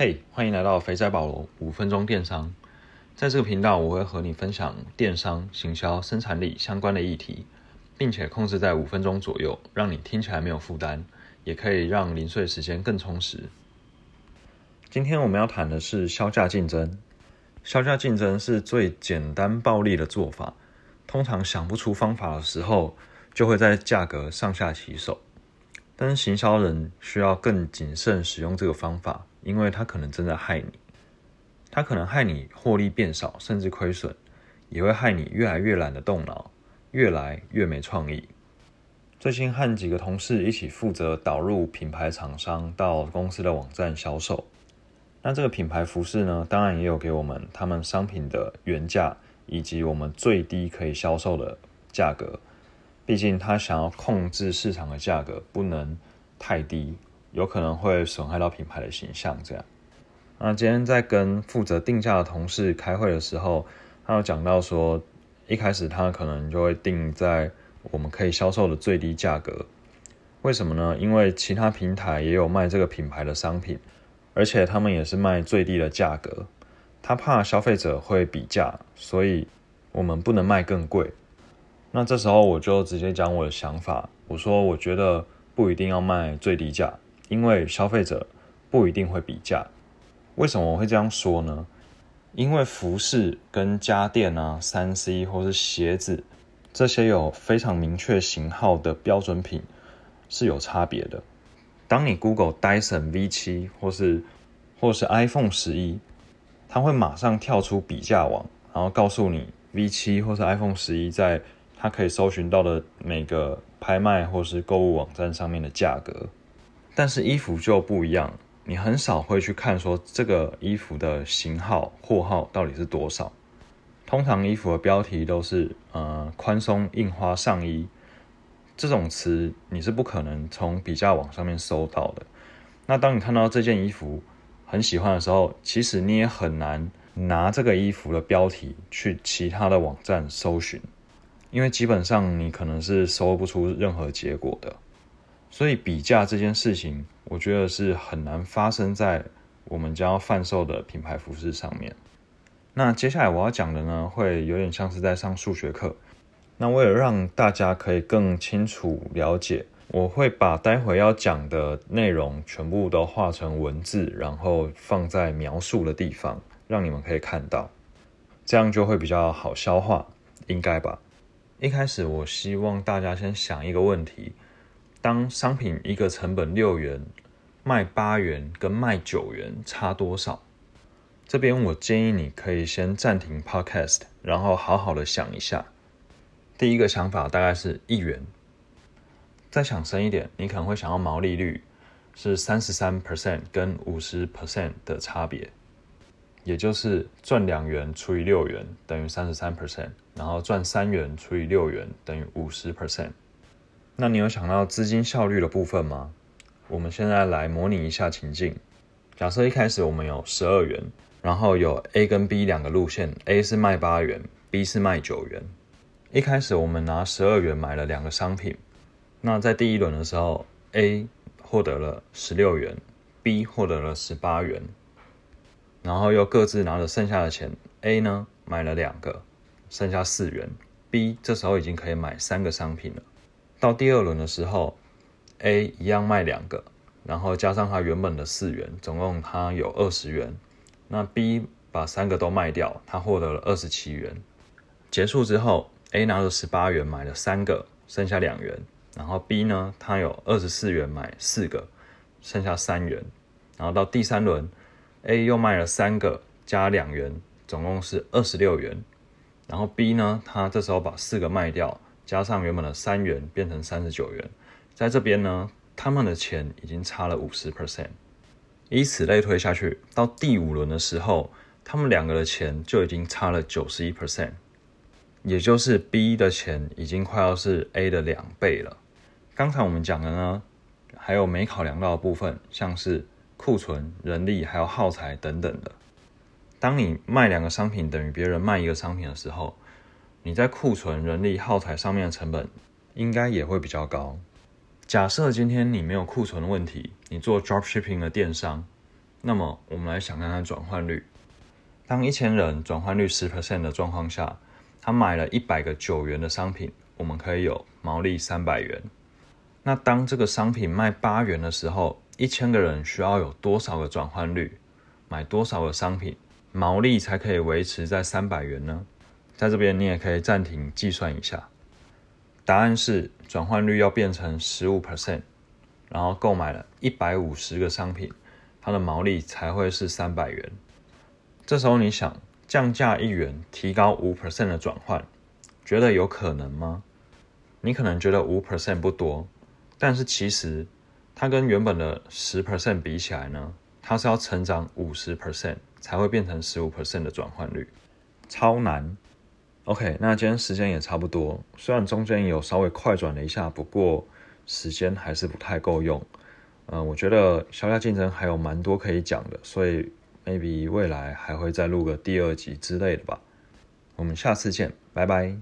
嘿，欢迎来到肥仔保罗五分钟电商。在这个频道，我会和你分享电商、行销、生产力相关的议题，并且控制在五分钟左右，让你听起来没有负担，也可以让零碎时间更充实。今天我们要谈的是销价竞争。销价竞争是最简单暴力的做法，通常想不出方法的时候，就会在价格上下其手。但是行销人需要更谨慎使用这个方法，因为他可能正在害你。他可能害你获利变少，甚至亏损，也会害你越来越懒得动脑，越来越没创意。最近和几个同事一起负责导入品牌厂商到公司的网站销售。那这个品牌服饰呢，当然也有给我们他们商品的原价，以及我们最低可以销售的价格。毕竟他想要控制市场的价格不能太低，有可能会损害到品牌的形象。这样，那今天在跟负责定价的同事开会的时候，他有讲到说，一开始他可能就会定在我们可以销售的最低价格。为什么呢？因为其他平台也有卖这个品牌的商品，而且他们也是卖最低的价格。他怕消费者会比价，所以我们不能卖更贵。那这时候我就直接讲我的想法，我说我觉得不一定要卖最低价，因为消费者不一定会比价。为什么我会这样说呢？因为服饰跟家电啊、三 C 或是鞋子这些有非常明确型号的标准品是有差别的。当你 Google Dyson V7 或是或是 iPhone 十一，它会马上跳出比价网，然后告诉你 V7 或是 iPhone 十一在它可以搜寻到的每个拍卖或是购物网站上面的价格，但是衣服就不一样，你很少会去看说这个衣服的型号、货号到底是多少。通常衣服的标题都是呃宽松印花上衣这种词，你是不可能从比价网上面搜到的。那当你看到这件衣服很喜欢的时候，其实你也很难拿这个衣服的标题去其他的网站搜寻。因为基本上你可能是搜不出任何结果的，所以比价这件事情，我觉得是很难发生在我们将要贩售的品牌服饰上面。那接下来我要讲的呢，会有点像是在上数学课。那为了让大家可以更清楚了解，我会把待会要讲的内容全部都画成文字，然后放在描述的地方，让你们可以看到，这样就会比较好消化，应该吧？一开始，我希望大家先想一个问题：当商品一个成本六元，卖八元跟卖九元差多少？这边我建议你可以先暂停 Podcast，然后好好的想一下。第一个想法大概是一元。再想深一点，你可能会想要毛利率是三十三 percent 跟五十 percent 的差别。也就是赚两元除以六元等于三十三 percent，然后赚三元除以六元等于五十 percent。那你有想到资金效率的部分吗？我们现在来模拟一下情境。假设一开始我们有十二元，然后有 A 跟 B 两个路线，A 是卖八元，B 是卖九元。一开始我们拿十二元买了两个商品，那在第一轮的时候，A 获得了十六元，B 获得了十八元。然后又各自拿着剩下的钱，A 呢买了两个，剩下四元；B 这时候已经可以买三个商品了。到第二轮的时候，A 一样卖两个，然后加上他原本的四元，总共他有二十元。那 B 把三个都卖掉，他获得了二十七元。结束之后，A 拿着十八元买了三个，剩下两元。然后 B 呢，他有二十四元买四个，剩下三元。然后到第三轮。A 又卖了三个，加两元，总共是二十六元。然后 B 呢，他这时候把四个卖掉，加上原本的三元，变成三十九元。在这边呢，他们的钱已经差了五十 percent。以此类推下去，到第五轮的时候，他们两个的钱就已经差了九十一 percent，也就是 B 的钱已经快要是 A 的两倍了。刚才我们讲的呢，还有没考量到的部分，像是。库存、人力还有耗材等等的。当你卖两个商品等于别人卖一个商品的时候，你在库存、人力、耗材上面的成本应该也会比较高。假设今天你没有库存的问题，你做 drop shipping 的电商，那么我们来想看看转换率。当一千人转换率十 percent 的状况下，他买了一百个九元的商品，我们可以有毛利三百元。那当这个商品卖八元的时候，一千个人需要有多少个转换率，买多少个商品，毛利才可以维持在三百元呢？在这边你也可以暂停计算一下，答案是转换率要变成十五 percent，然后购买了一百五十个商品，它的毛利才会是三百元。这时候你想降价一元，提高五 percent 的转换，觉得有可能吗？你可能觉得五 percent 不多，但是其实它跟原本的十 percent 比起来呢，它是要成长五十 percent 才会变成十五 percent 的转换率，超难。OK，那今天时间也差不多，虽然中间有稍微快转了一下，不过时间还是不太够用。嗯，我觉得销价竞争还有蛮多可以讲的，所以。maybe 未来还会再录个第二集之类的吧，我们下次见，拜拜。